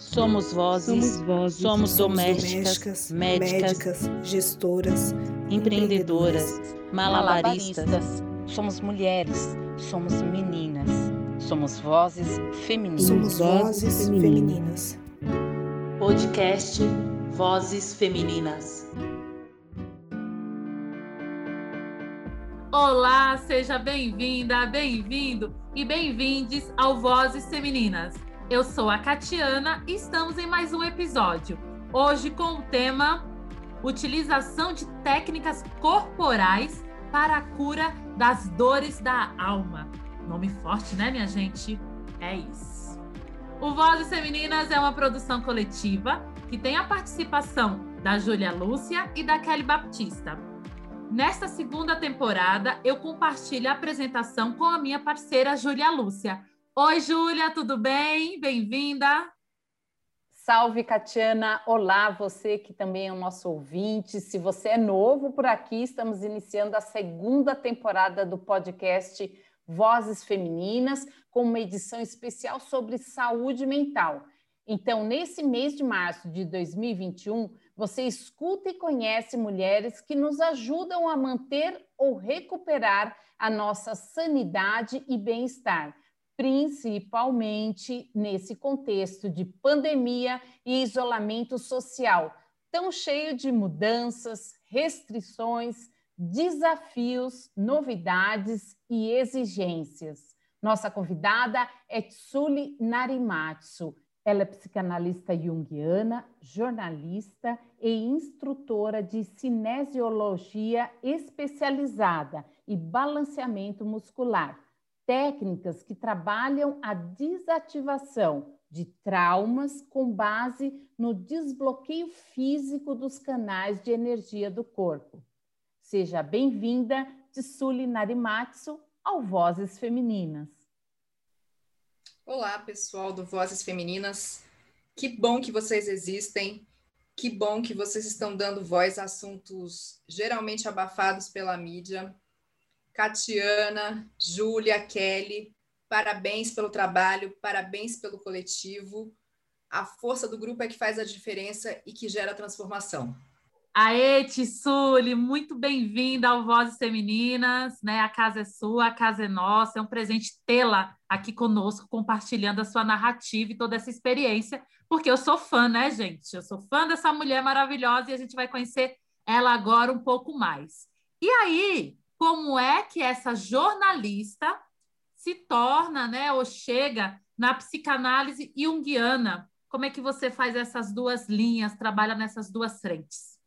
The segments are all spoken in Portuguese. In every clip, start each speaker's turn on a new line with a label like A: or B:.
A: Somos vozes,
B: Somos vozes,
A: somos
C: Somos
A: domésticas, médicas,
C: médicas, gestoras,
A: empreendedoras, malabaristas.
D: Somos mulheres, somos meninas, somos vozes femininas.
C: Somos vozes femininas.
A: Podcast Vozes Femininas.
E: Olá, seja bem-vinda, bem-vindo e bem-vindes ao Vozes Femininas. Eu sou a Catiana e estamos em mais um episódio. Hoje com o tema Utilização de técnicas corporais para a cura das dores da alma. Nome forte, né, minha gente? É isso. O Vozes Femininas é uma produção coletiva que tem a participação da Júlia Lúcia e da Kelly Baptista. Nesta segunda temporada, eu compartilho a apresentação com a minha parceira Júlia Lúcia. Oi, Júlia, tudo bem? Bem-vinda.
D: Salve, Catiana! Olá, você que também é o nosso ouvinte. Se você é novo por aqui, estamos iniciando a segunda temporada do podcast Vozes Femininas, com uma edição especial sobre saúde mental. Então, nesse mês de março de 2021, você escuta e conhece mulheres que nos ajudam a manter ou recuperar a nossa sanidade e bem-estar, principalmente nesse contexto de pandemia e isolamento social, tão cheio de mudanças, restrições, desafios, novidades e exigências. Nossa convidada é Tsuli Narimatsu. Ela é psicanalista junguiana, jornalista e instrutora de cinesiologia especializada e balanceamento muscular técnicas que trabalham a desativação de traumas com base no desbloqueio físico dos canais de energia do corpo. Seja bem-vinda, Tsuli Narimatsu, ao Vozes Femininas.
F: Olá, pessoal do Vozes Femininas. Que bom que vocês existem. Que bom que vocês estão dando voz a assuntos geralmente abafados pela mídia Catiana, Júlia, Kelly, parabéns pelo trabalho, parabéns pelo coletivo. A força do grupo é que faz a diferença e que gera transformação.
E: Aê, Tissuli, muito bem-vinda ao Vozes Femininas, né? A casa é sua, a casa é nossa, é um presente tê-la aqui conosco, compartilhando a sua narrativa e toda essa experiência, porque eu sou fã, né, gente? Eu sou fã dessa mulher maravilhosa e a gente vai conhecer ela agora um pouco mais. E aí, como é que essa jornalista se torna, né, ou chega na psicanálise junguiana? Como é que você faz essas duas linhas, trabalha nessas duas frentes?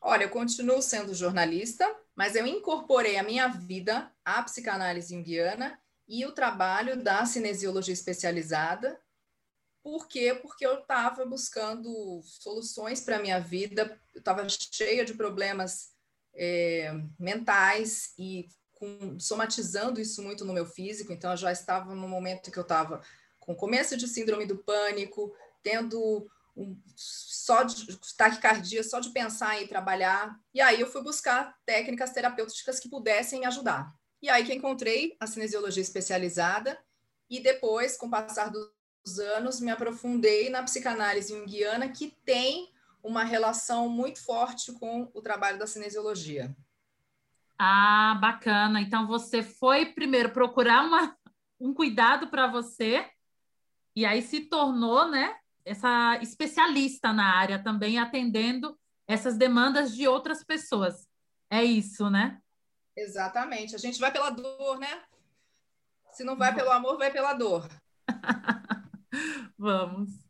F: Olha, eu continuo sendo jornalista, mas eu incorporei a minha vida à psicanálise junguiana e o trabalho da cinesiologia especializada. Por quê? Porque eu estava buscando soluções para a minha vida, eu estava cheia de problemas é, mentais e com, somatizando isso muito no meu físico. Então, eu já estava no momento que eu estava com começo de síndrome do pânico, tendo um, só de taquicardia, só de pensar em trabalhar. E aí eu fui buscar técnicas terapêuticas que pudessem ajudar. E aí que encontrei a cinesiologia especializada e depois, com o passar dos anos, me aprofundei na psicanálise junguiana, que tem uma relação muito forte com o trabalho da cinesiologia.
E: Ah, bacana. Então você foi primeiro procurar uma, um cuidado para você e aí se tornou, né, essa especialista na área também atendendo essas demandas de outras pessoas. É isso, né?
F: Exatamente. A gente vai pela dor, né? Se não vai pelo amor, vai pela dor.
E: Vamos.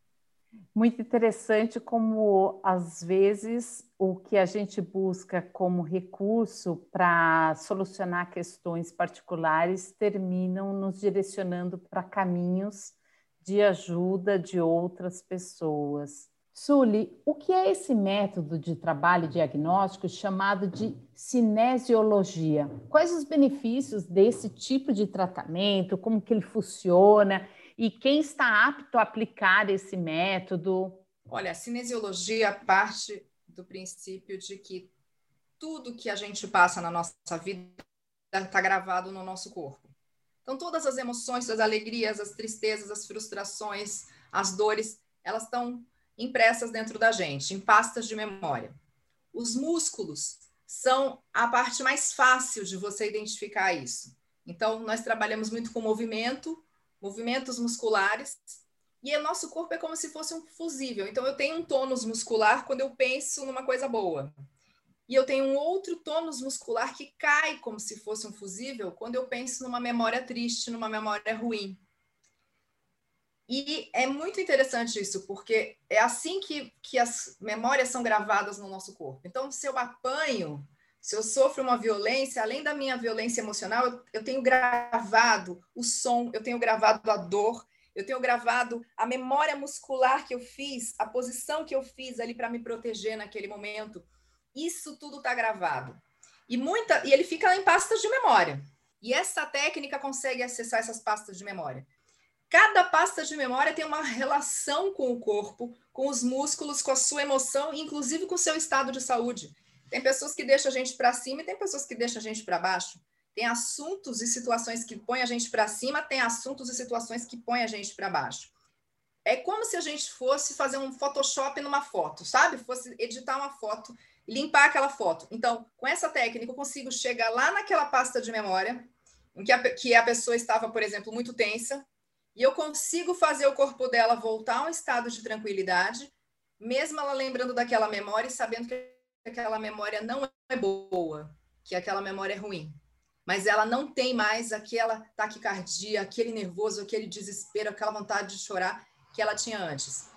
D: Muito interessante como, às vezes, o que a gente busca como recurso para solucionar questões particulares terminam nos direcionando para caminhos de ajuda de outras pessoas. Suli, o que é esse método de trabalho diagnóstico chamado de cinesiologia? Quais os benefícios desse tipo de tratamento? Como que ele funciona? E quem está apto a aplicar esse método?
F: Olha, a cinesiologia parte do princípio de que tudo que a gente passa na nossa vida está gravado no nosso corpo. Então, todas as emoções, as alegrias, as tristezas, as frustrações, as dores, elas estão impressas dentro da gente, em pastas de memória. Os músculos são a parte mais fácil de você identificar isso. Então, nós trabalhamos muito com movimento, movimentos musculares, e o nosso corpo é como se fosse um fusível. Então, eu tenho um tônus muscular quando eu penso numa coisa boa. E eu tenho um outro tônus muscular que cai como se fosse um fusível quando eu penso numa memória triste, numa memória ruim. E é muito interessante isso, porque é assim que, que as memórias são gravadas no nosso corpo. Então, se eu apanho, se eu sofro uma violência, além da minha violência emocional, eu, tenho gravado o som, eu tenho gravado a dor, eu tenho gravado a memória muscular que eu fiz, a posição que eu fiz ali para me proteger naquele momento. Isso tudo está gravado. E muita, e ele fica em pastas de memória. E essa técnica consegue acessar essas pastas de memória. Cada pasta de memória tem uma relação com o corpo, com os músculos, com a sua emoção, inclusive com o seu estado de saúde. Tem pessoas que deixam a gente para cima e tem pessoas que deixam a gente para baixo. Tem assuntos e situações que põem a gente para cima, tem assuntos e situações que põem a gente para baixo. É como se a gente fosse fazer um Photoshop numa foto, sabe? Fosse editar uma foto limpar aquela foto. Então, com essa técnica, eu consigo chegar lá naquela pasta de memória, em que a, que a pessoa estava, por exemplo, muito tensa, e eu consigo fazer o corpo dela voltar a um estado de tranquilidade, mesmo ela lembrando daquela memória e sabendo que aquela memória não é boa, que aquela memória é ruim. Mas ela não tem mais aquela taquicardia, aquele nervoso, aquele desespero, aquela vontade de chorar que ela tinha antes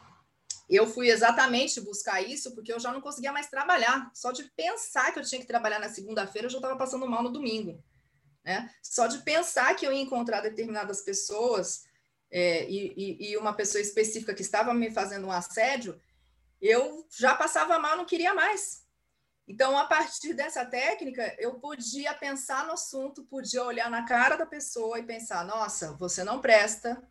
F: eu fui exatamente buscar isso porque eu já não conseguia mais trabalhar. Só de pensar que eu tinha que trabalhar na segunda-feira, eu já estava passando mal no domingo. Né? Só de pensar que eu ia encontrar determinadas pessoas é, e, e, uma pessoa específica que estava me fazendo um assédio, eu já passava mal, não queria mais. Então, a partir dessa técnica, eu podia pensar no assunto, podia olhar na cara da pessoa e pensar: nossa, você não presta,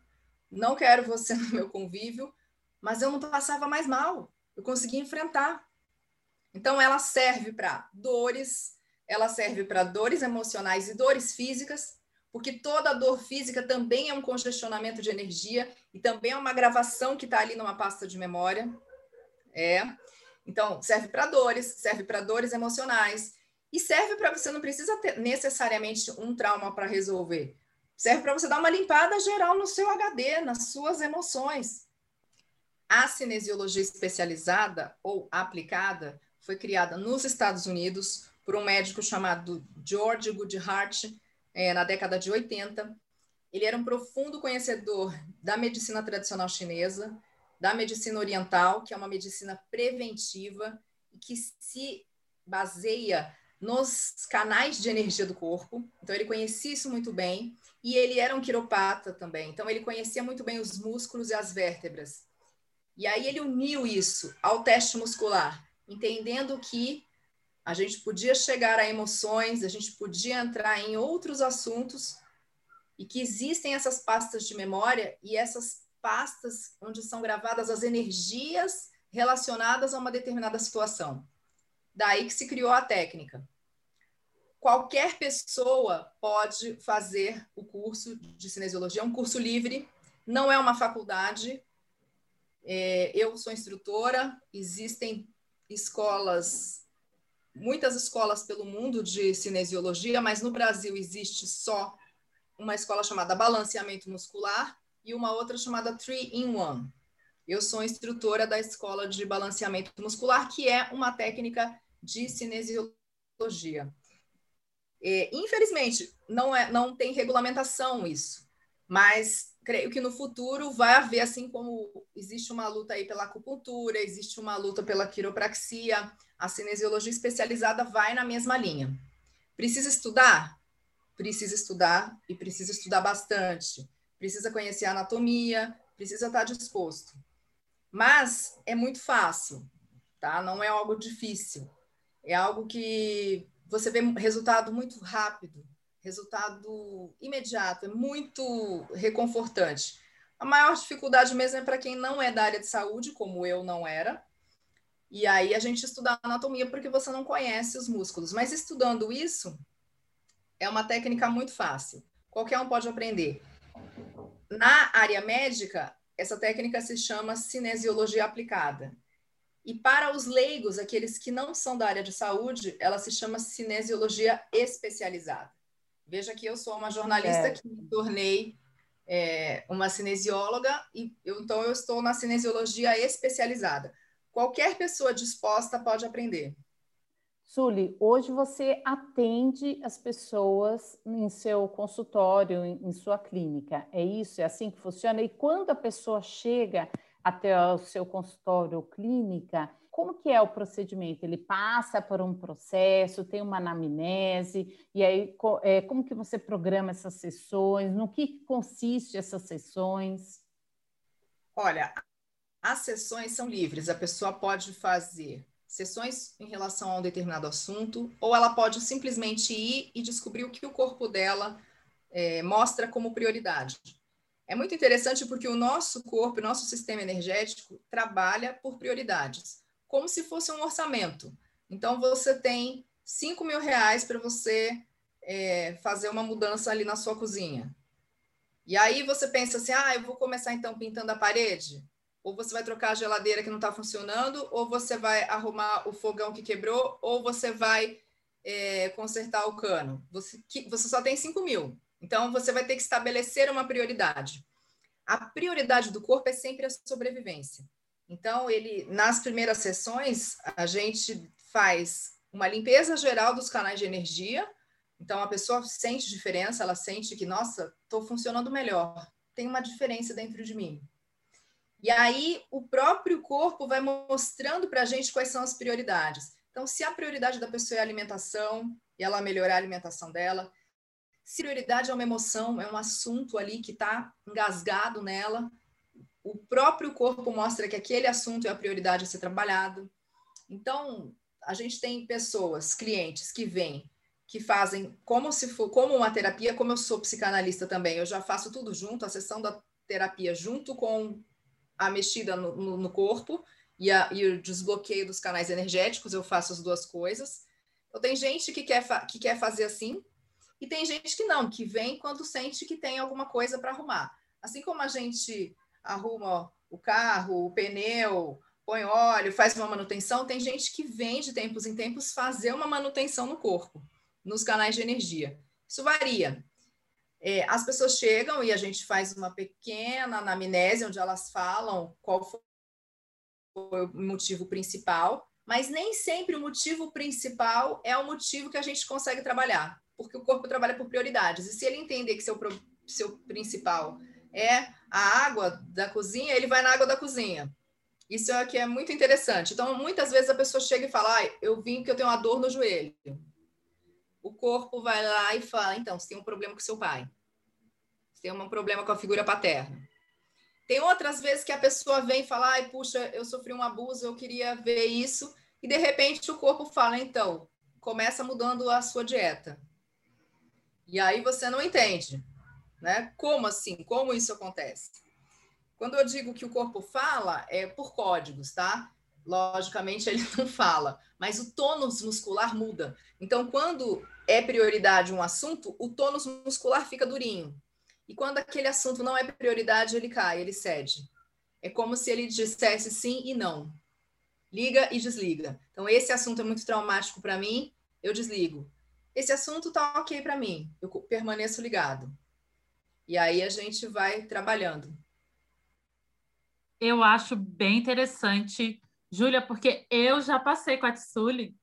F: não quero você no meu convívio, mas eu não passava mais mal, eu conseguia enfrentar. Então, ela serve para dores, ela serve para dores emocionais e dores físicas, porque toda dor física também é um congestionamento de energia e também é uma gravação que está ali numa pasta de memória. É. Então, serve para dores, serve para dores emocionais e serve para você não precisa ter necessariamente um trauma para resolver. Serve para você dar uma limpada geral no seu HD, nas suas emoções. A cinesiologia especializada ou aplicada foi criada nos Estados Unidos por um médico chamado George Goodhart é, na década de 80. Ele era um profundo conhecedor da medicina tradicional chinesa, da medicina oriental, que é uma medicina preventiva e que se baseia nos canais de energia do corpo. Então, ele conhecia isso muito bem. E ele era um quiropata também. Então, ele conhecia muito bem os músculos e as vértebras. E aí ele uniu isso ao teste muscular, entendendo que a gente podia chegar a emoções, a gente podia entrar em outros assuntos e que existem essas pastas de memória e essas pastas onde são gravadas as energias relacionadas a uma determinada situação. Daí que se criou a técnica. Qualquer pessoa pode fazer o curso de cinesiologia, é um curso livre, não é uma faculdade, é, eu sou instrutora, existem escolas, muitas escolas pelo mundo de cinesiologia, mas no Brasil existe só uma escola chamada Balanceamento Muscular e uma outra chamada Three in One. Eu sou instrutora da escola de balanceamento muscular, que é uma técnica de cinesiologia. É, infelizmente, não, é, não tem regulamentação isso, mas creio que no futuro vai haver, assim como existe uma luta aí pela acupuntura, existe uma luta pela quiropraxia, a cinesiologia especializada vai na mesma linha. Precisa estudar? Precisa estudar e precisa estudar bastante. Precisa conhecer a anatomia, precisa estar disposto. Mas é muito fácil, tá? Não é algo difícil. É algo que você vê resultado muito rápido resultado imediato, é muito reconfortante. A maior dificuldade mesmo é para quem não é da área de saúde, como eu não era. E aí a gente estuda anatomia porque você não conhece os músculos. Mas estudando isso, é uma técnica muito fácil. Qualquer um pode aprender. Na área médica, essa técnica se chama cinesiologia aplicada. E para os leigos, aqueles que não são da área de saúde, ela se chama cinesiologia especializada. Veja que eu sou uma jornalista é. que me tornei é, uma cinesióloga, e eu, então eu estou na cinesiologia especializada. Qualquer pessoa disposta pode aprender.
D: Suli, hoje você atende as pessoas em seu consultório, em sua clínica. É isso? É assim que funciona? E quando a pessoa chega até o seu consultório ou clínica, como que é o procedimento? Ele passa por um processo, tem uma anamnese, e aí é, como que você programa essas sessões? No que consiste essas sessões?
F: Olha, as sessões são livres, a pessoa pode fazer sessões em relação a um determinado assunto, ou ela pode simplesmente ir e descobrir o que o corpo dela é, mostra como prioridade. É muito interessante porque o nosso corpo, nosso sistema energético, trabalha por prioridades, como se fosse um orçamento. Então, você tem 5 mil reais para você é, fazer uma mudança ali na sua cozinha. E aí você pensa assim: ah, eu vou começar então pintando a parede. Ou você vai trocar a geladeira que não está funcionando, ou você vai arrumar o fogão que quebrou, ou você vai é, consertar o cano. Você, que, você só tem 5 mil. Então, você vai ter que estabelecer uma prioridade. A prioridade do corpo é sempre a sobrevivência. Então, ele, nas primeiras sessões, a gente faz uma limpeza geral dos canais de energia. Então, a pessoa sente diferença, ela sente que, nossa, estou funcionando melhor, tem uma diferença dentro de mim. E aí, o próprio corpo vai mostrando para a gente quais são as prioridades. Então, se a prioridade da pessoa é a alimentação, e ela melhorar a alimentação dela, se prioridade é uma emoção, é um assunto ali que está engasgado nela, o próprio corpo mostra que aquele assunto é a prioridade a ser trabalhado. Então, a gente tem pessoas, clientes que vêm, que fazem como se for como uma terapia, como eu sou psicanalista também, eu já faço tudo junto, a sessão da terapia junto com a mexida no, no, no corpo e, a, e, o desbloqueio dos canais energéticos, eu faço as duas coisas. Então, tem gente que quer, que quer fazer assim, e tem gente que não, que vem quando sente que tem alguma coisa para arrumar. Assim como a gente arruma o carro, o pneu, põe óleo, faz uma manutenção, tem gente que vem de tempos em tempos fazer uma manutenção no corpo, nos canais de energia. Isso varia. É, as pessoas chegam e a gente faz uma pequena anamnese, onde elas falam qual foi o motivo principal, mas nem sempre o motivo principal é o motivo que a gente consegue trabalhar porque o corpo trabalha por prioridades. E se ele entender que seu, seu principal é a água da cozinha, ele vai na água da cozinha. Isso aqui é muito interessante. Então, muitas vezes a pessoa chega e fala: ah, eu vim porque eu tenho uma dor no joelho. O corpo vai lá e fala: então, você tem um problema com seu pai. Você tem um problema com a figura paterna. Tem outras vezes que a pessoa vem e fala: ai, puxa, eu sofri um abuso, eu queria ver isso. E de repente o corpo fala: então, começa mudando a sua dieta. E aí você não entende, né? Como assim? Como isso acontece? Quando eu digo que o corpo fala, é por códigos, tá? Logicamente ele não fala, mas o tônus muscular muda. Então, quando é prioridade um assunto, o tônus muscular fica durinho. E quando aquele assunto não é prioridade, ele cai, ele cede. É como se ele dissesse sim e não. Liga e desliga. Então, esse assunto é muito traumático para mim, eu desligo esse assunto tá ok para mim, eu permaneço ligado. E aí a gente vai trabalhando.
E: Eu acho bem interessante, Júlia, porque eu já passei com a Tsuli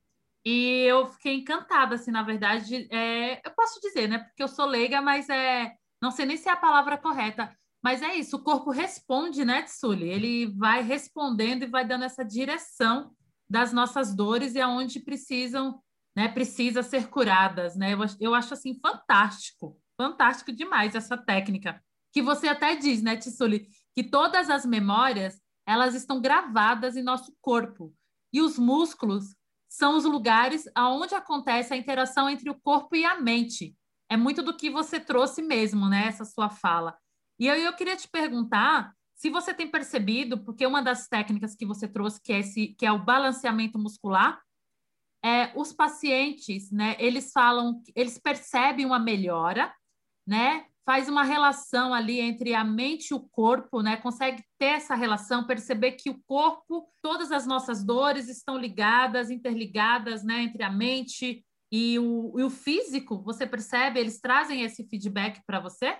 E: e eu fiquei encantada, assim, na verdade, é, eu posso dizer, né? Porque eu sou leiga, mas é, não sei nem se é a palavra correta, mas é isso, o corpo responde, né, Tsuli? Ele vai respondendo e vai dando essa direção das nossas dores e aonde precisam né, precisa ser curadas, né? Eu, eu acho assim fantástico, fantástico demais essa técnica que você até diz, né, Tissuli, que todas as memórias elas estão gravadas em nosso corpo e os músculos são os lugares aonde acontece a interação entre o corpo e a mente. É muito do que você trouxe mesmo, né? Essa sua fala. E eu, eu queria te perguntar se você tem percebido, porque uma das técnicas que você trouxe, que é, esse, que é o balanceamento muscular, é, os pacientes, né, eles falam, eles percebem uma melhora, né, faz uma relação ali entre a mente e o corpo, né? Consegue ter essa relação, perceber que o corpo, todas as nossas dores estão ligadas, interligadas, né? Entre a mente e o, e o físico. Você percebe? Eles trazem esse feedback para você?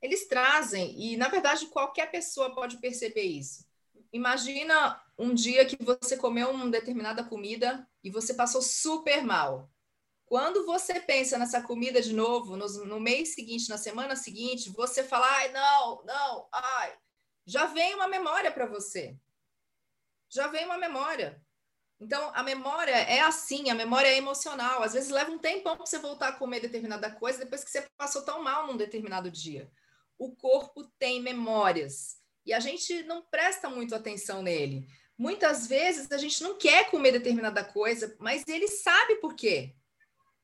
F: Eles trazem, e na verdade qualquer pessoa pode perceber isso. Imagina um dia que você comeu uma determinada comida e você passou super mal. Quando você pensa nessa comida de novo, no, no mês seguinte, na semana seguinte, você fala, ai, não, não, ai, já vem uma memória para você. Já vem uma memória. Então, a memória é assim, a memória é emocional. Às vezes leva um tempão para você voltar a comer determinada coisa depois que você passou tão mal num determinado dia. O corpo tem memórias e a gente não presta muito atenção nele. Muitas vezes a gente não quer comer determinada coisa, mas ele sabe por quê.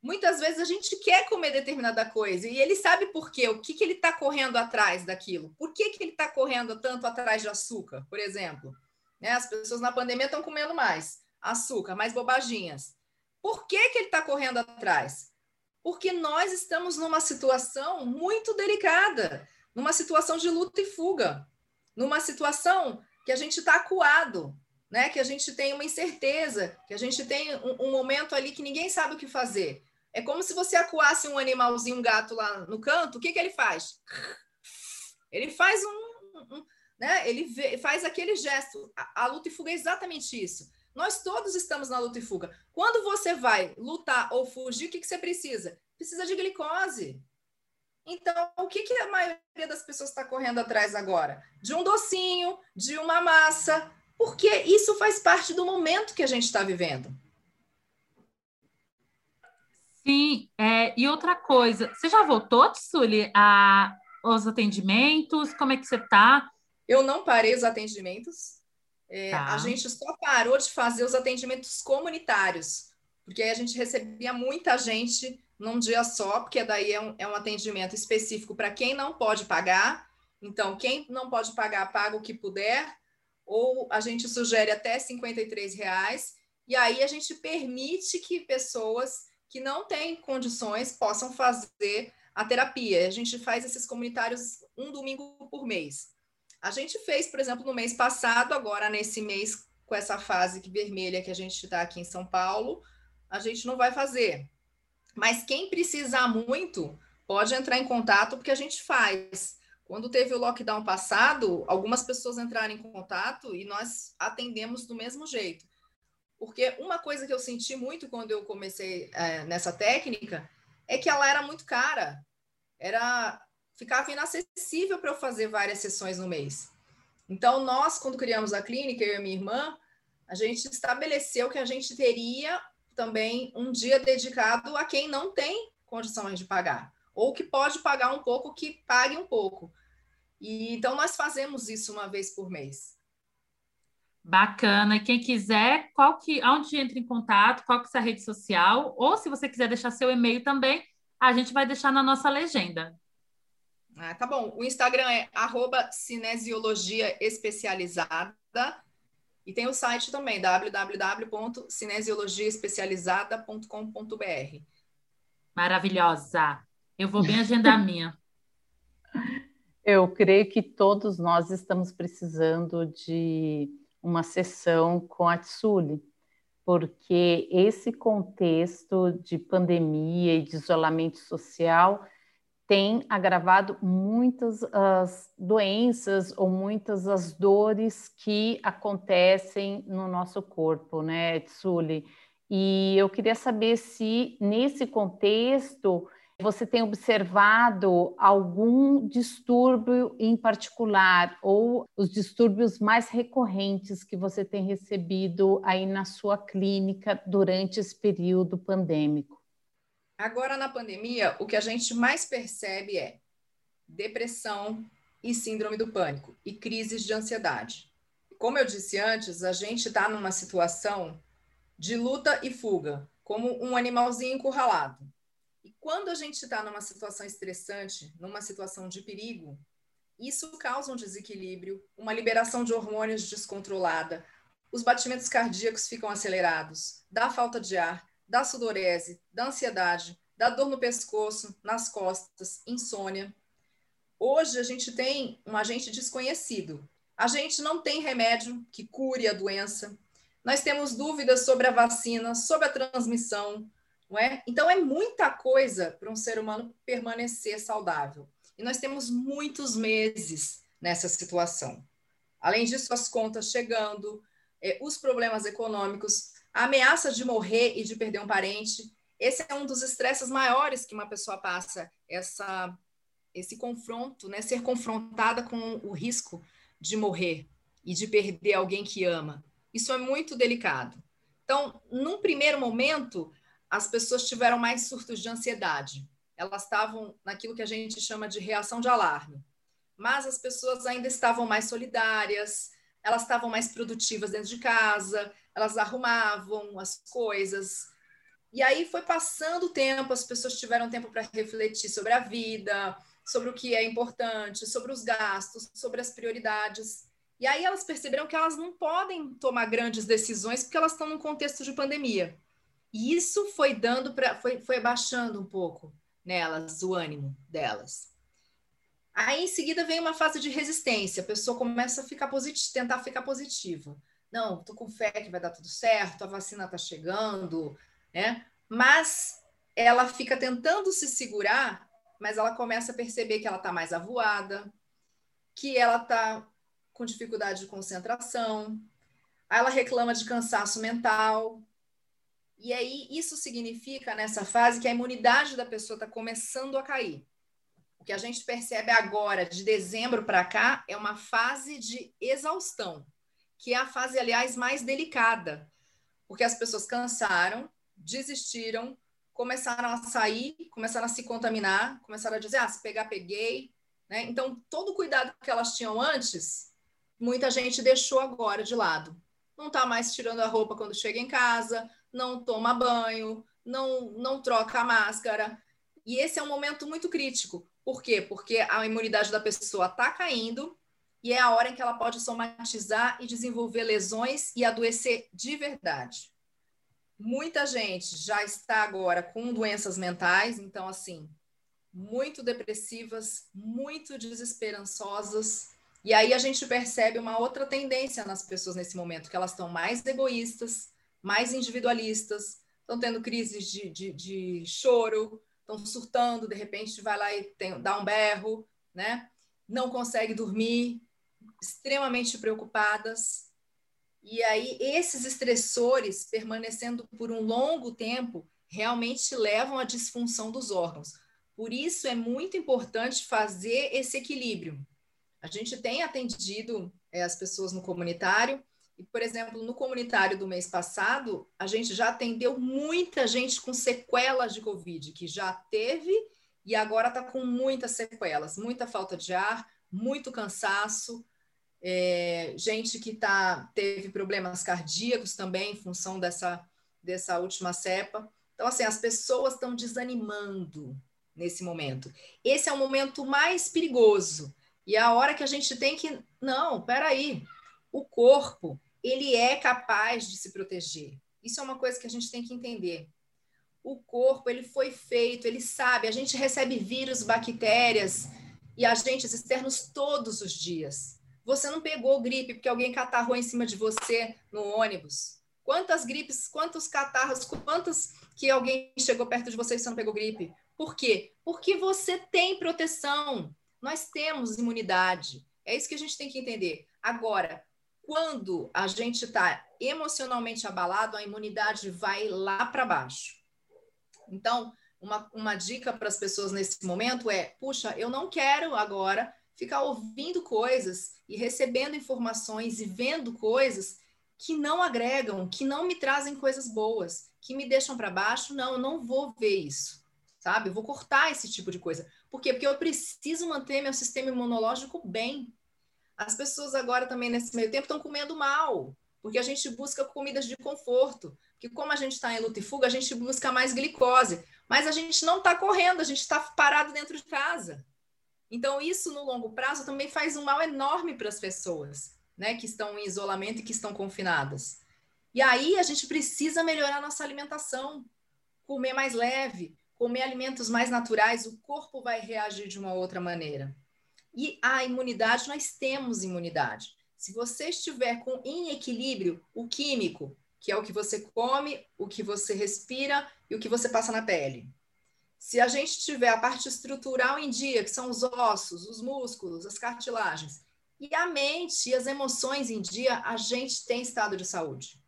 F: Muitas vezes a gente quer comer determinada coisa e ele sabe por quê, o que, que ele está correndo atrás daquilo. Por que, que ele está correndo tanto atrás de açúcar, por exemplo? Né? As pessoas na pandemia estão comendo mais açúcar, mais bobaginhas. Por que, que ele está correndo atrás? Porque nós estamos numa situação muito delicada, numa situação de luta e fuga, numa situação que a gente está acuado, né? que a gente tem uma incerteza, que a gente tem um, um momento ali que ninguém sabe o que fazer. É como se você acuasse um animalzinho, um gato lá no canto, o que, que ele faz? Ele faz um. um né? Ele vê, faz aquele gesto. A, a luta e fuga é exatamente isso. Nós todos estamos na luta e fuga. Quando você vai lutar ou fugir, o que, que você precisa? Precisa de glicose. Então, o que, que a maioria das pessoas está correndo atrás agora? De um docinho, de uma massa, porque isso faz parte do momento que a gente está vivendo.
E: Sim, é, e outra coisa, você já voltou, Tsuli, a, aos atendimentos? Como é que você está?
F: Eu não parei os atendimentos. É, tá. A gente só parou de fazer os atendimentos comunitários, porque aí a gente recebia muita gente num dia só, porque daí é um, é um atendimento específico para quem não pode pagar. Então, quem não pode pagar, paga o que puder, ou a gente sugere até 53 reais, e aí a gente permite que pessoas que não têm condições possam fazer a terapia. A gente faz esses comunitários um domingo por mês. A gente fez, por exemplo, no mês passado, agora nesse mês, com essa fase vermelha que a gente está aqui em São Paulo, a gente não vai fazer. Mas quem precisar muito, pode entrar em contato, porque a gente faz. Quando teve o lockdown passado, algumas pessoas entraram em contato e nós atendemos do mesmo jeito. Porque uma coisa que eu senti muito quando eu comecei é, nessa técnica é que ela era muito cara. Era ficava inacessível para eu fazer várias sessões no mês. Então, nós, quando criamos a clínica, eu e minha irmã, a gente estabeleceu que a gente teria também um dia dedicado a quem não tem condições de pagar, ou que pode pagar um pouco, que pague um pouco. E então nós fazemos isso uma vez por mês.
E: Bacana. Quem quiser, qual que, onde entra em contato, qual que é a rede social, ou se você quiser deixar seu e-mail também, a gente vai deixar na nossa legenda.
F: Ah, tá bom. O Instagram é arroba cinesiologia especializada e tem o site também, www.cinesiologiaespecializada.com.br.
E: Maravilhosa. Eu vou bem agendar a minha.
D: Eu creio que todos nós estamos precisando de uma sessão com a Tsuli, porque esse contexto de pandemia e de isolamento social tem agravado muitas as doenças ou muitas as dores que acontecem no nosso corpo, né, Tsuli? E eu queria saber se nesse contexto você tem observado algum distúrbio em particular ou os distúrbios mais recorrentes que você tem recebido aí na sua clínica durante esse período pandêmico?
F: Agora, na pandemia, o que a gente mais percebe é depressão e síndrome do pânico e crises de ansiedade. Como eu disse antes, a gente está numa situação de luta e fuga, como um animalzinho encurralado. E quando a gente está numa situação estressante, numa situação de perigo, isso causa um desequilíbrio, uma liberação de hormônios descontrolada, os batimentos cardíacos ficam acelerados, dá falta de ar, da sudorese, da ansiedade, dá dor no pescoço, nas costas, insônia. Hoje a gente tem um agente desconhecido. A gente não tem remédio que cure a doença. Nós temos dúvidas sobre a vacina, sobre a transmissão, não é? Então é muita coisa para um ser humano permanecer saudável. E nós temos muitos meses nessa situação. Além disso, as contas chegando, eh, os problemas econômicos, a ameaça de morrer e de perder um parente. Esse é um dos estresses maiores que uma pessoa passa, essa, esse confronto, né? ser confrontada com o risco de morrer e de perder alguém que ama. Isso é muito delicado. Então, num primeiro momento, as pessoas tiveram mais surtos de ansiedade. Elas estavam naquilo que a gente chama de reação de alarme mas as pessoas ainda estavam mais solidárias, elas estavam mais produtivas dentro de casa, elas arrumavam as coisas. E aí foi passando o tempo, as pessoas tiveram tempo para refletir sobre a vida, sobre o que é importante, sobre os gastos, sobre as prioridades. E aí elas perceberam que elas não podem tomar grandes decisões porque elas estão num contexto de pandemia. E isso foi dando para foi, foi baixando um pouco nelas o ânimo delas. Aí, em seguida, vem uma fase de resistência. A pessoa começa a ficar positiva, tentar ficar positiva. Não, tô com fé que vai dar tudo certo, a vacina está chegando, né? Mas ela fica tentando se segurar, mas ela começa a perceber que ela está mais avoada, que ela está com dificuldade de concentração, aí ela reclama de cansaço mental. E aí, isso significa, nessa fase, que a imunidade da pessoa está começando a cair. O que a gente percebe agora, de dezembro para cá, é uma fase de exaustão, que é a fase, aliás, mais delicada, porque as pessoas cansaram, desistiram, começaram a sair, começaram a se contaminar, começaram a dizer: ah, se pegar, peguei. Né? Então, todo o cuidado que elas tinham antes, muita gente deixou agora de lado. Não está mais tirando a roupa quando chega em casa, não toma banho, não, não troca a máscara. E esse é um momento muito crítico, por quê? Porque a imunidade da pessoa está caindo e é a hora em que ela pode somatizar e desenvolver lesões e adoecer de verdade. Muita gente já está agora com doenças mentais, então, assim, muito depressivas, muito desesperançosas. E aí a gente percebe uma outra tendência nas pessoas nesse momento, que elas estão mais egoístas, mais individualistas, estão tendo crises de, de, de choro, estão surtando, de repente vai lá e tem, dá um berro, né? Não consegue dormir, extremamente preocupadas. E aí esses estressores permanecendo por um longo tempo realmente levam à disfunção dos órgãos. Por isso é muito importante fazer esse equilíbrio. A gente tem atendido é, as pessoas no comunitário e, por exemplo, no comunitário do mês passado, a gente já atendeu muita gente com sequelas de Covid, que já teve e agora está com muitas sequelas, muita falta de ar, muito cansaço, é, gente que tá, teve problemas cardíacos também em função dessa, dessa última cepa. Então, assim, as pessoas estão desanimando nesse momento. Esse é o momento mais perigoso. E é a hora que a gente tem que. Não, peraí. O corpo, ele é capaz de se proteger. Isso é uma coisa que a gente tem que entender. O corpo, ele foi feito, ele sabe, a gente recebe vírus, bactérias e agentes externos todos os dias. Você não pegou gripe porque alguém catarrou em cima de você no ônibus. Quantas gripes, quantos catarros, quantas que alguém chegou perto de você e você não pegou gripe? Por quê? Porque você tem proteção. Nós temos imunidade. É isso que a gente tem que entender. Agora, quando a gente está emocionalmente abalado, a imunidade vai lá para baixo. Então, uma, uma dica para as pessoas nesse momento é: puxa, eu não quero agora ficar ouvindo coisas e recebendo informações e vendo coisas que não agregam, que não me trazem coisas boas, que me deixam para baixo. Não, eu não vou ver isso, sabe? Eu vou cortar esse tipo de coisa. Por quê? Porque eu preciso manter meu sistema imunológico bem. As pessoas agora também, nesse meio tempo, estão comendo mal, porque a gente busca comidas de conforto. Que como a gente está em luta e fuga, a gente busca mais glicose. Mas a gente não está correndo, a gente está parado dentro de casa. Então, isso no longo prazo também faz um mal enorme para as pessoas, né, que estão em isolamento e que estão confinadas. E aí a gente precisa melhorar nossa alimentação, comer mais leve, comer alimentos mais naturais, o corpo vai reagir de uma outra maneira. E a imunidade, nós temos imunidade. Se você estiver com em equilíbrio o químico, que é o que você come, o que você respira e o que você passa na pele. Se a gente tiver a parte estrutural em dia, que são os ossos, os músculos, as cartilagens, e a mente e as emoções em dia, a gente tem estado de saúde.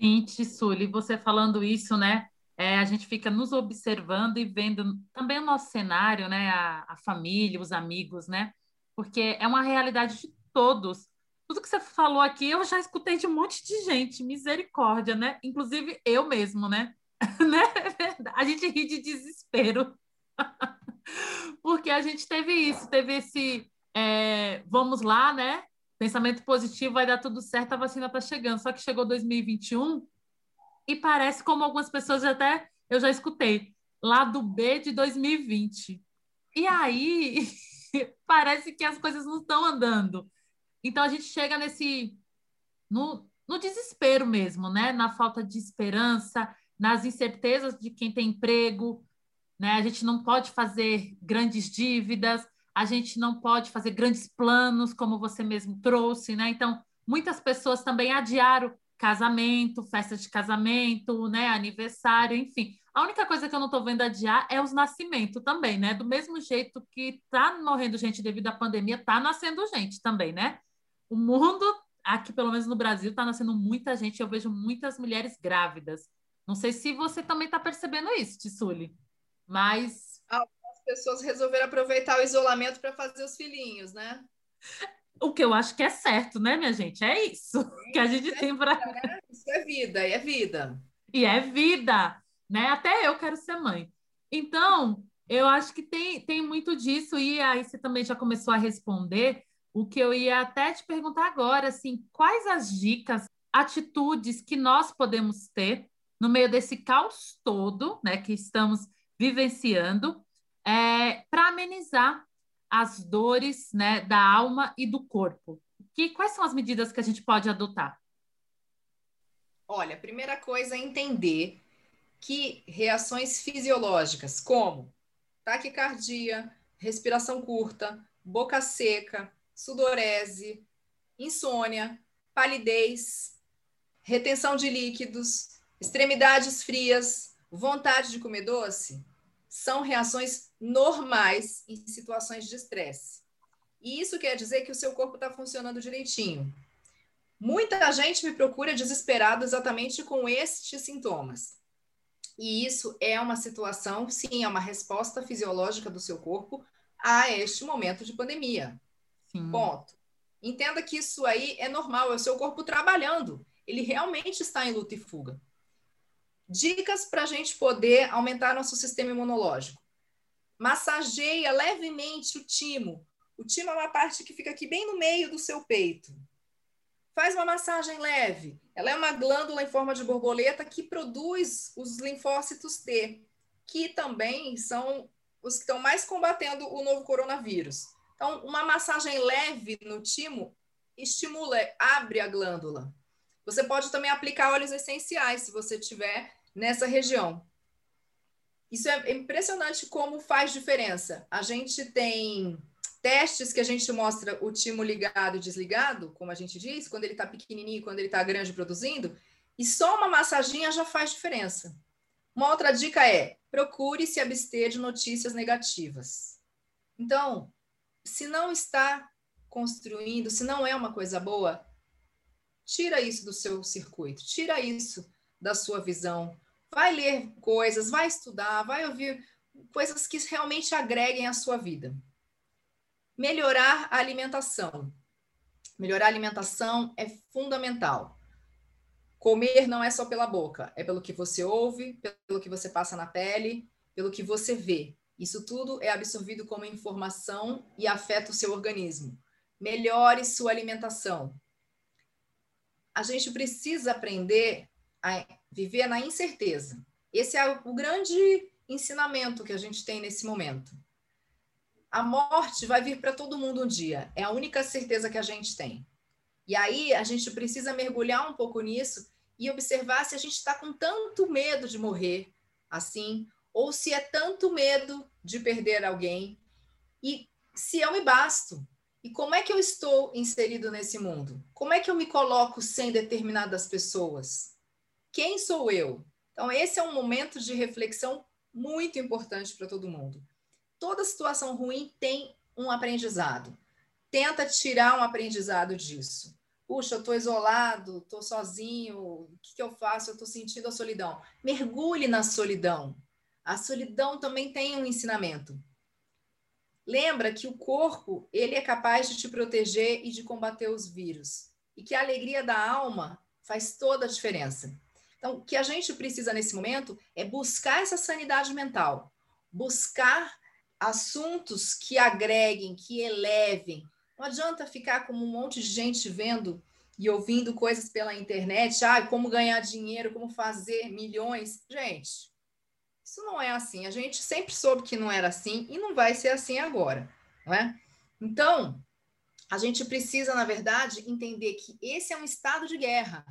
E: Sim, Tissuli, você falando isso, né? É, a gente fica nos observando e vendo também o nosso cenário, né? A, a família, os amigos, né? Porque é uma realidade de todos. Tudo que você falou aqui, eu já escutei de um monte de gente, misericórdia, né? Inclusive eu mesmo, né? né? A gente ri de desespero. Porque a gente teve isso, teve esse é, vamos lá, né? Pensamento positivo, vai dar tudo certo, a vacina está chegando. Só que chegou 2021 e parece como algumas pessoas até eu já escutei, lá do B de 2020. E aí parece que as coisas não estão andando. Então a gente chega nesse no, no desespero mesmo, né? Na falta de esperança, nas incertezas de quem tem emprego, né? A gente não pode fazer grandes dívidas, a gente não pode fazer grandes planos, como você mesmo trouxe, né? Então, muitas pessoas também adiaram casamento, festa de casamento, né? Aniversário, enfim. A única coisa que eu não estou vendo adiar é os nascimentos também, né? Do mesmo jeito que está morrendo gente devido à pandemia, está nascendo gente também, né? O mundo, aqui pelo menos no Brasil, está nascendo muita gente. Eu vejo muitas mulheres grávidas. Não sei se você também está percebendo isso, Tissuli, mas.
F: Algumas pessoas resolveram aproveitar o isolamento para fazer os filhinhos, né?
E: O que eu acho que é certo, né, minha gente? É isso Sim, que a gente é tem para.
F: Né? Isso é vida, é vida.
E: E é vida, né? Até eu quero ser mãe. Então, eu acho que tem, tem muito disso, e aí você também já começou a responder o que eu ia até te perguntar agora, assim, quais as dicas, atitudes que nós podemos ter no meio desse caos todo, né, que estamos vivenciando, é, para amenizar as dores, né, da alma e do corpo. Que, quais são as medidas que a gente pode adotar?
F: Olha, a primeira coisa é entender que reações fisiológicas, como taquicardia, respiração curta, boca seca, sudorese, insônia, palidez, retenção de líquidos, extremidades frias, vontade de comer doce, são reações normais em situações de estresse. E isso quer dizer que o seu corpo está funcionando direitinho. Muita gente me procura desesperado exatamente com estes sintomas. E isso é uma situação, sim, é uma resposta fisiológica do seu corpo a este momento de pandemia. Sim. Ponto. Entenda que isso aí é normal, é o seu corpo trabalhando. Ele realmente está em luta e fuga. Dicas para a gente poder aumentar nosso sistema imunológico. Massageia levemente o timo. O timo é uma parte que fica aqui bem no meio do seu peito. Faz uma massagem leve. Ela é uma glândula em forma de borboleta que produz os linfócitos T, que também são os que estão mais combatendo o novo coronavírus. Então, uma massagem leve no timo estimula, abre a glândula. Você pode também aplicar óleos essenciais, se você tiver nessa região. Isso é impressionante como faz diferença. A gente tem testes que a gente mostra o timo ligado e desligado, como a gente diz, quando ele está pequenininho, quando ele está grande produzindo, e só uma massaginha já faz diferença. Uma outra dica é: procure se abster de notícias negativas. Então, se não está construindo, se não é uma coisa boa, Tira isso do seu circuito, tira isso da sua visão. Vai ler coisas, vai estudar, vai ouvir coisas que realmente agreguem à sua vida. Melhorar a alimentação. Melhorar a alimentação é fundamental. Comer não é só pela boca, é pelo que você ouve, pelo que você passa na pele, pelo que você vê. Isso tudo é absorvido como informação e afeta o seu organismo. Melhore sua alimentação a gente precisa aprender a viver na incerteza. Esse é o grande ensinamento que a gente tem nesse momento. A morte vai vir para todo mundo um dia, é a única certeza que a gente tem. E aí a gente precisa mergulhar um pouco nisso e observar se a gente está com tanto medo de morrer assim, ou se é tanto medo de perder alguém, e se eu me basto. E como é que eu estou inserido nesse mundo? Como é que eu me coloco sem determinadas pessoas? Quem sou eu? Então, esse é um momento de reflexão muito importante para todo mundo. Toda situação ruim tem um aprendizado. Tenta tirar um aprendizado disso. Puxa, eu estou isolado, estou sozinho, o que, que eu faço? Eu estou sentindo a solidão. Mergulhe na solidão. A solidão também tem um ensinamento. Lembra que o corpo ele é capaz de te proteger e de combater os vírus. E que a alegria da alma faz toda a diferença. Então, o que a gente precisa nesse momento é buscar essa sanidade mental, buscar assuntos que agreguem, que elevem. Não adianta ficar como um monte de gente vendo e ouvindo coisas pela internet, ah, como ganhar dinheiro, como fazer milhões. Gente, isso não é assim. A gente sempre soube que não era assim e não vai ser assim agora, não é? Então, a gente precisa, na verdade, entender que esse é um estado de guerra.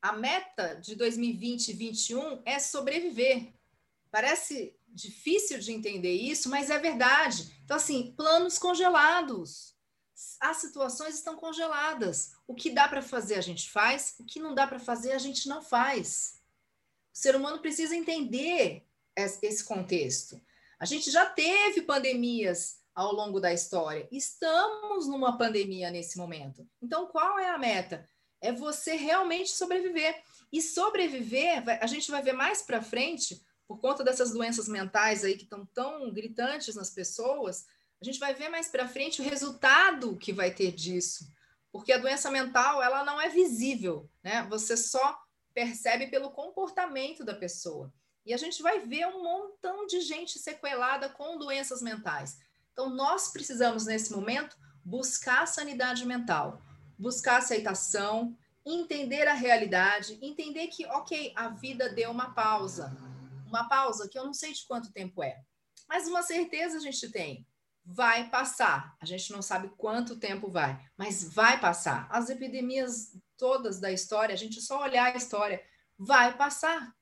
F: A meta de 2020 e 2021 é sobreviver. Parece difícil de entender isso, mas é verdade. Então, assim, planos congelados. As situações estão congeladas. O que dá para fazer, a gente faz. O que não dá para fazer, a gente não faz. O ser humano precisa entender esse contexto. A gente já teve pandemias ao longo da história. Estamos numa pandemia nesse momento. Então, qual é a meta? É você realmente sobreviver. E sobreviver, a gente vai ver mais para frente por conta dessas doenças mentais aí que estão tão gritantes nas pessoas, a gente vai ver mais para frente o resultado que vai ter disso. Porque a doença mental, ela não é visível, né? Você só percebe pelo comportamento da pessoa. E a gente vai ver um montão de gente sequelada com doenças mentais. Então, nós precisamos, nesse momento, buscar sanidade mental, buscar aceitação, entender a realidade, entender que, ok, a vida deu uma pausa, uma pausa que eu não sei de quanto tempo é, mas uma certeza a gente tem. Vai passar. A gente não sabe quanto tempo vai, mas vai passar. As epidemias todas da história, a gente só olhar a história, vai passar.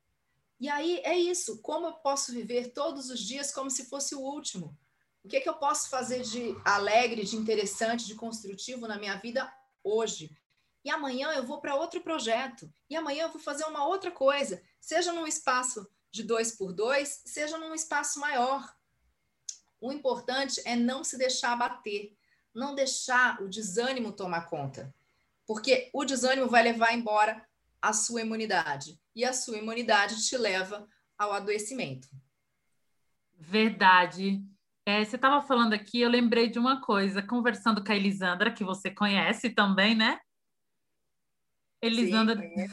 F: E aí é isso. Como eu posso viver todos os dias como se fosse o último? O que, é que eu posso fazer de alegre, de interessante, de construtivo na minha vida hoje? E amanhã eu vou para outro projeto. E amanhã eu vou fazer uma outra coisa, seja num espaço de dois por dois, seja num espaço maior. O importante é não se deixar abater, não deixar o desânimo tomar conta, porque o desânimo vai levar embora a sua imunidade e a sua imunidade te leva ao adoecimento.
E: Verdade. É, você estava falando aqui, eu lembrei de uma coisa, conversando com a Elisandra, que você conhece também, né? Elisandra. Sim,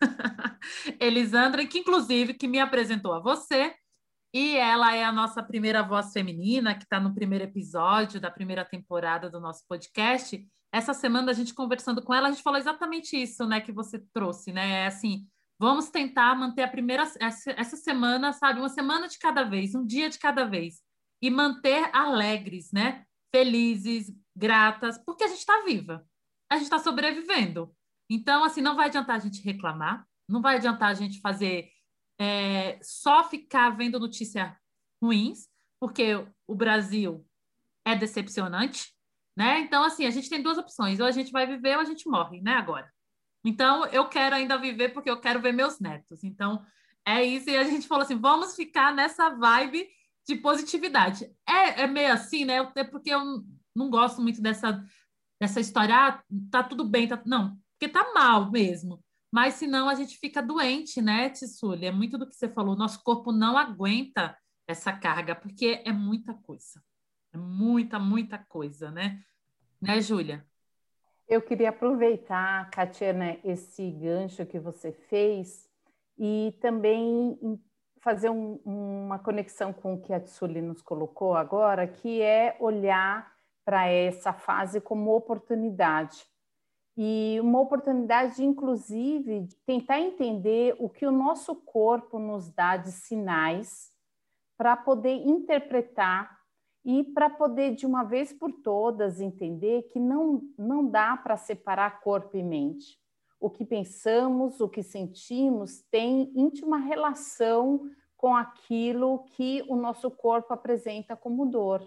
E: Elisandra, que inclusive que me apresentou a você, e ela é a nossa primeira voz feminina, que está no primeiro episódio da primeira temporada do nosso podcast. Essa semana a gente conversando com ela, a gente falou exatamente isso, né, que você trouxe, né? É assim, vamos tentar manter a primeira essa, essa semana, sabe, uma semana de cada vez, um dia de cada vez, e manter alegres, né? Felizes, gratas, porque a gente está viva, a gente está sobrevivendo. Então, assim, não vai adiantar a gente reclamar, não vai adiantar a gente fazer é, só ficar vendo notícias ruins, porque o Brasil é decepcionante, né? Então, assim, a gente tem duas opções: ou a gente vai viver ou a gente morre, né? Agora. Então, eu quero ainda viver porque eu quero ver meus netos. Então, é isso. E a gente falou assim: vamos ficar nessa vibe de positividade. É, é meio assim, né? Até porque eu não gosto muito dessa, dessa história, ah, tá tudo bem, tá... não porque tá mal mesmo. Mas senão a gente fica doente, né, Tissulha? É muito do que você falou. Nosso corpo não aguenta essa carga, porque é muita coisa. É muita, muita coisa, né? Né, Júlia?
D: Eu queria aproveitar, Catiana, esse gancho que você fez e também fazer um, uma conexão com o que a Tsuli nos colocou agora, que é olhar para essa fase como oportunidade e uma oportunidade de, inclusive, tentar entender o que o nosso corpo nos dá de sinais para poder interpretar e para poder, de uma vez por todas, entender que não, não dá para separar corpo e mente. O que pensamos, o que sentimos tem íntima relação com aquilo que o nosso corpo apresenta como dor.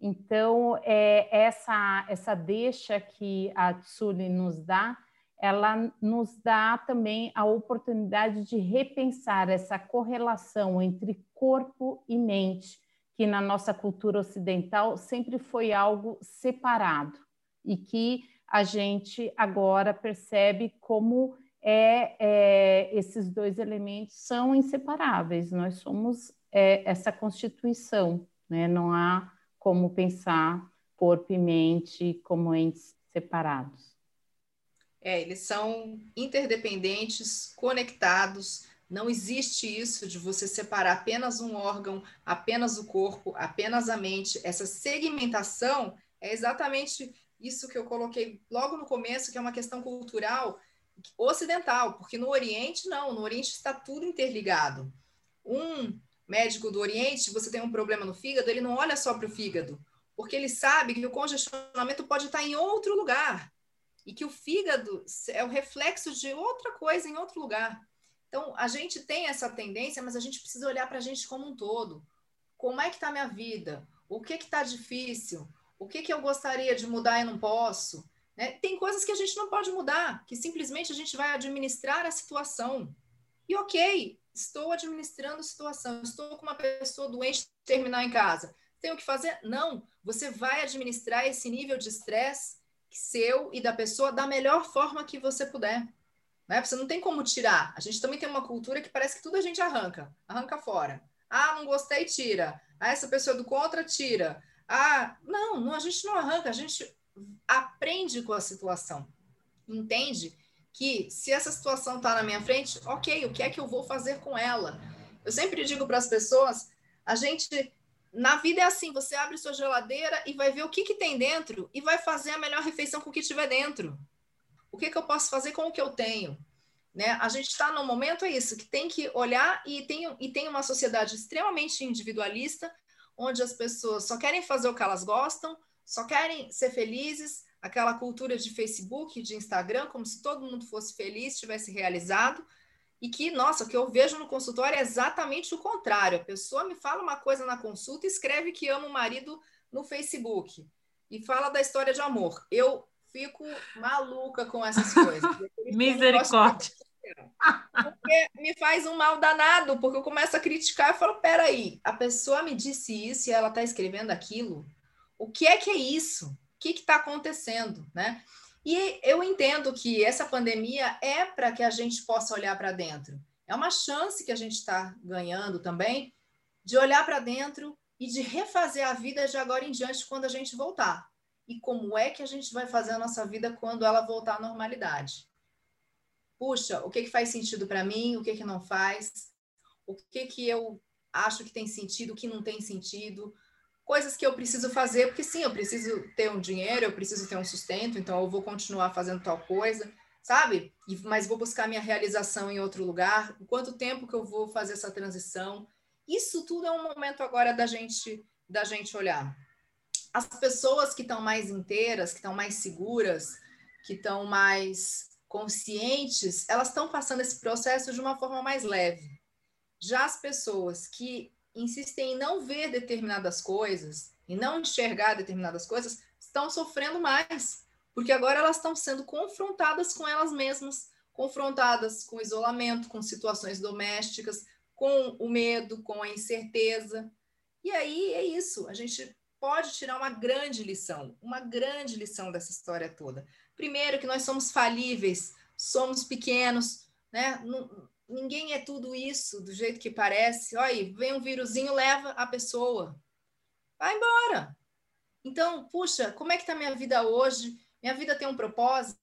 D: Então, é, essa, essa deixa que a Tsuli nos dá, ela nos dá também a oportunidade de repensar essa correlação entre corpo e mente, que na nossa cultura ocidental sempre foi algo separado e que a gente agora percebe como é, é esses dois elementos são inseparáveis. Nós somos é, essa constituição, né? Não há como pensar corpo e mente como entes separados.
F: É, eles são interdependentes, conectados. Não existe isso de você separar apenas um órgão, apenas o corpo, apenas a mente. Essa segmentação é exatamente isso que eu coloquei logo no começo, que é uma questão cultural ocidental, porque no Oriente não, no Oriente está tudo interligado. Um médico do Oriente, você tem um problema no fígado, ele não olha só para o fígado, porque ele sabe que o congestionamento pode estar em outro lugar e que o fígado é o reflexo de outra coisa em outro lugar. Então, a gente tem essa tendência, mas a gente precisa olhar para a gente como um todo. Como é que está a minha vida? O que está difícil? O que, que eu gostaria de mudar e não posso? Né? Tem coisas que a gente não pode mudar, que simplesmente a gente vai administrar a situação. E ok, estou administrando a situação, estou com uma pessoa doente terminal em casa. Tenho que fazer? Não. Você vai administrar esse nível de estresse seu e da pessoa da melhor forma que você puder. Né? Você não tem como tirar. A gente também tem uma cultura que parece que tudo a gente arranca, arranca fora. Ah, não gostei, tira. Ah, essa pessoa é do contra, tira. Ah, não, não, a gente não arranca, a gente aprende com a situação. Entende que se essa situação está na minha frente, ok, o que é que eu vou fazer com ela? Eu sempre digo para as pessoas, a gente na vida é assim, você abre sua geladeira e vai ver o que, que tem dentro e vai fazer a melhor refeição com o que tiver dentro. O que, que eu posso fazer com o que eu tenho? Né? A gente está num momento, é isso, que tem que olhar e tem, e tem uma sociedade extremamente individualista, onde as pessoas só querem fazer o que elas gostam, só querem ser felizes, aquela cultura de Facebook, de Instagram, como se todo mundo fosse feliz, tivesse realizado, e que, nossa, o que eu vejo no consultório é exatamente o contrário. A pessoa me fala uma coisa na consulta e escreve que ama o marido no Facebook e fala da história de amor. Eu fico maluca com essas coisas.
E: Misericórdia.
F: Porque me faz um mal danado, porque eu começo a criticar e falo: peraí, a pessoa me disse isso e ela está escrevendo aquilo. O que é que é isso? O que está acontecendo? Né? E eu entendo que essa pandemia é para que a gente possa olhar para dentro. É uma chance que a gente está ganhando também de olhar para dentro e de refazer a vida de agora em diante quando a gente voltar. E como é que a gente vai fazer a nossa vida quando ela voltar à normalidade? Puxa, o que, que faz sentido para mim, o que, que não faz, o que, que eu acho que tem sentido, o que não tem sentido, coisas que eu preciso fazer, porque sim, eu preciso ter um dinheiro, eu preciso ter um sustento, então eu vou continuar fazendo tal coisa, sabe? E, mas vou buscar minha realização em outro lugar. Quanto tempo que eu vou fazer essa transição? Isso tudo é um momento agora da gente da gente olhar. As pessoas que estão mais inteiras, que estão mais seguras, que estão mais conscientes, elas estão passando esse processo de uma forma mais leve. Já as pessoas que insistem em não ver determinadas coisas e não enxergar determinadas coisas, estão sofrendo mais, porque agora elas estão sendo confrontadas com elas mesmas, confrontadas com isolamento, com situações domésticas, com o medo, com a incerteza. E aí é isso, a gente pode tirar uma grande lição, uma grande lição dessa história toda. Primeiro que nós somos falíveis, somos pequenos, né? ninguém é tudo isso do jeito que parece. Olha, vem um vírusinho, leva a pessoa. Vai embora. Então, puxa, como é que está minha vida hoje? Minha vida tem um propósito?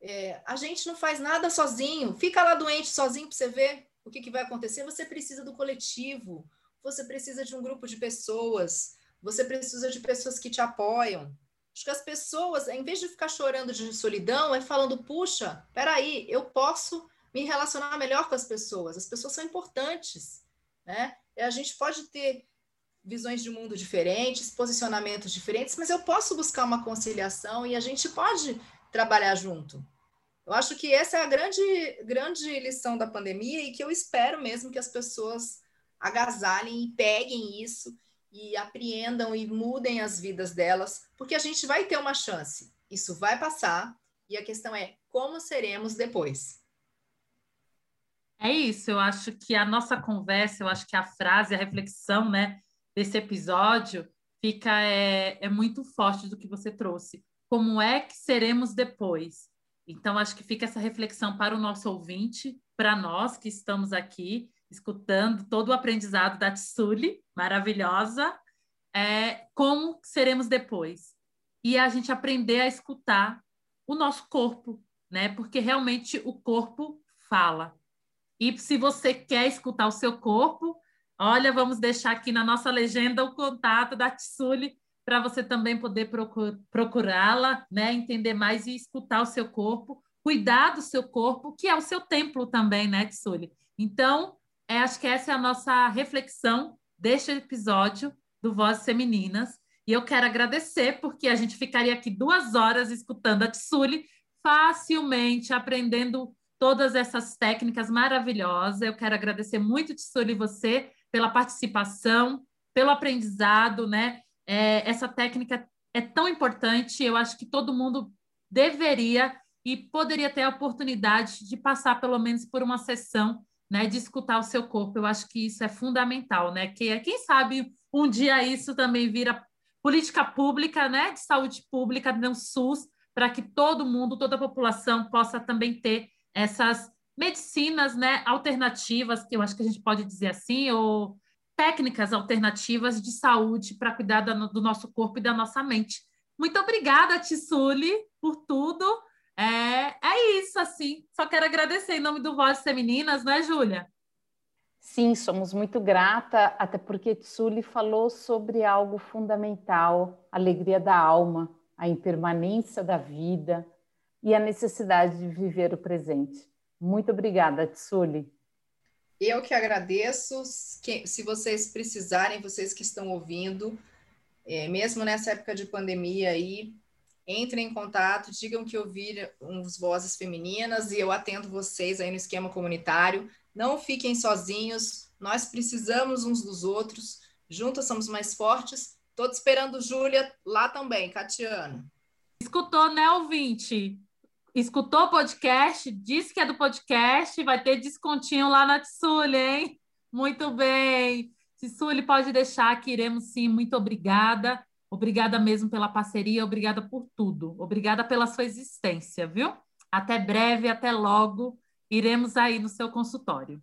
F: É, a gente não faz nada sozinho. Fica lá doente sozinho para você ver o que, que vai acontecer. Você precisa do coletivo. Você precisa de um grupo de pessoas. Você precisa de pessoas que te apoiam. Acho que as pessoas, em vez de ficar chorando de solidão, é falando: puxa, peraí, eu posso me relacionar melhor com as pessoas. As pessoas são importantes, né? A gente pode ter visões de mundo diferentes, posicionamentos diferentes, mas eu posso buscar uma conciliação e a gente pode trabalhar junto. Eu acho que essa é a grande, grande lição da pandemia e que eu espero mesmo que as pessoas agasalhem e peguem isso e apreendam e mudem as vidas delas, porque a gente vai ter uma chance. Isso vai passar e a questão é como seremos depois.
E: É isso, eu acho que a nossa conversa, eu acho que a frase, a reflexão, né, desse episódio fica é, é muito forte do que você trouxe. Como é que seremos depois? Então, acho que fica essa reflexão para o nosso ouvinte, para nós que estamos aqui escutando todo o aprendizado da Tsuli, maravilhosa, é, como seremos depois. E a gente aprender a escutar o nosso corpo, né? Porque realmente o corpo fala. E se você quer escutar o seu corpo, olha, vamos deixar aqui na nossa legenda o contato da Tsuli para você também poder procurá-la, né? Entender mais e escutar o seu corpo, cuidar do seu corpo, que é o seu templo também, né, Tsuli? Então, é, acho que essa é a nossa reflexão deste episódio do Vozes Femininas. E eu quero agradecer, porque a gente ficaria aqui duas horas escutando a Tsuli, facilmente aprendendo todas essas técnicas maravilhosas. Eu quero agradecer muito, Tsuli, você pela participação, pelo aprendizado, né? É, essa técnica é tão importante, eu acho que todo mundo deveria e poderia ter a oportunidade de passar pelo menos por uma sessão, né, de escutar o seu corpo. Eu acho que isso é fundamental, né? Que quem sabe um dia isso também vira política pública, né, de saúde pública no SUS, para que todo mundo, toda a população possa também ter essas medicinas né, alternativas, que eu acho que a gente pode dizer assim, ou técnicas alternativas de saúde para cuidar do nosso corpo e da nossa mente. Muito obrigada, Tissuli, por tudo. Assim. Só quero agradecer em nome do Vozes Femininas, não é, Júlia?
D: Sim, somos muito grata, até porque Tsuli falou sobre algo fundamental, a alegria da alma, a impermanência da vida, e a necessidade de viver o presente. Muito obrigada, Tsuli.
F: Eu que agradeço. Se vocês precisarem, vocês que estão ouvindo, é, mesmo nessa época de pandemia aí, entrem em contato, digam que ouviram uns vozes femininas e eu atendo vocês aí no esquema comunitário. Não fiquem sozinhos, nós precisamos uns dos outros, juntas somos mais fortes. Estou esperando Júlia lá também, Catiano.
E: Escutou, né, ouvinte? escutou o podcast, disse que é do podcast, vai ter descontinho lá na Tsuli, hein? Muito bem. Tsuli, pode deixar que iremos sim. Muito obrigada. Obrigada mesmo pela parceria, obrigada por tudo. Obrigada pela sua existência, viu? Até breve, até logo. Iremos aí no seu consultório.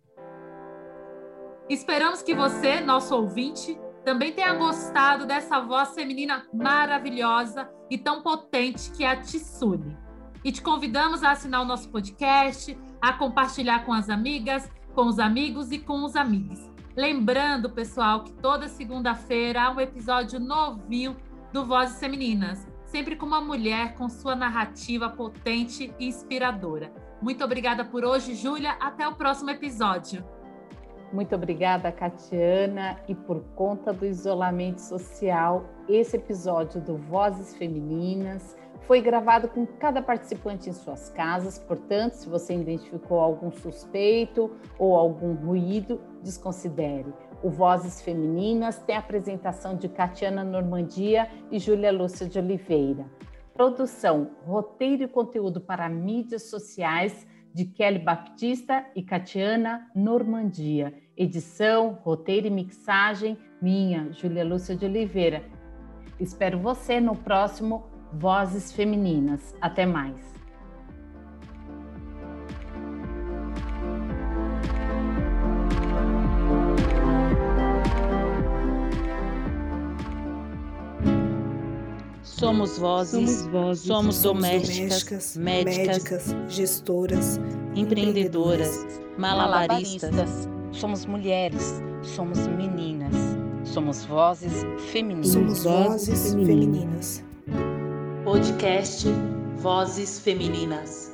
E: Esperamos que você, nosso ouvinte, também tenha gostado dessa voz feminina maravilhosa e tão potente que é a Tsuli. E te convidamos a assinar o nosso podcast, a compartilhar com as amigas, com os amigos e com os amigos. Lembrando, pessoal, que toda segunda-feira há um episódio novinho do Vozes Femininas, sempre com uma mulher com sua narrativa potente e inspiradora. Muito obrigada por hoje, Júlia. Até o próximo episódio.
D: Muito obrigada, Catiana. E por conta do isolamento social, esse episódio do Vozes Femininas foi gravado com cada participante em suas casas, portanto, se você identificou algum suspeito ou algum ruído, desconsidere. O Vozes Femininas tem a apresentação de Catiana Normandia e Júlia Lúcia de Oliveira. Produção, roteiro e conteúdo para mídias sociais de Kelly Baptista e Catiana Normandia. Edição, roteiro e mixagem, minha, Júlia Lúcia de Oliveira. Espero você no próximo Vozes Femininas. Até mais.
A: Somos vozes, somos, vozes, somos, somos domésticas, domésticas médicas, médicas,
C: gestoras,
A: empreendedoras, malabaristas. malabaristas.
B: Somos mulheres, somos meninas, somos vozes femininas.
C: Somos vozes femininas.
A: Podcast Vozes Femininas.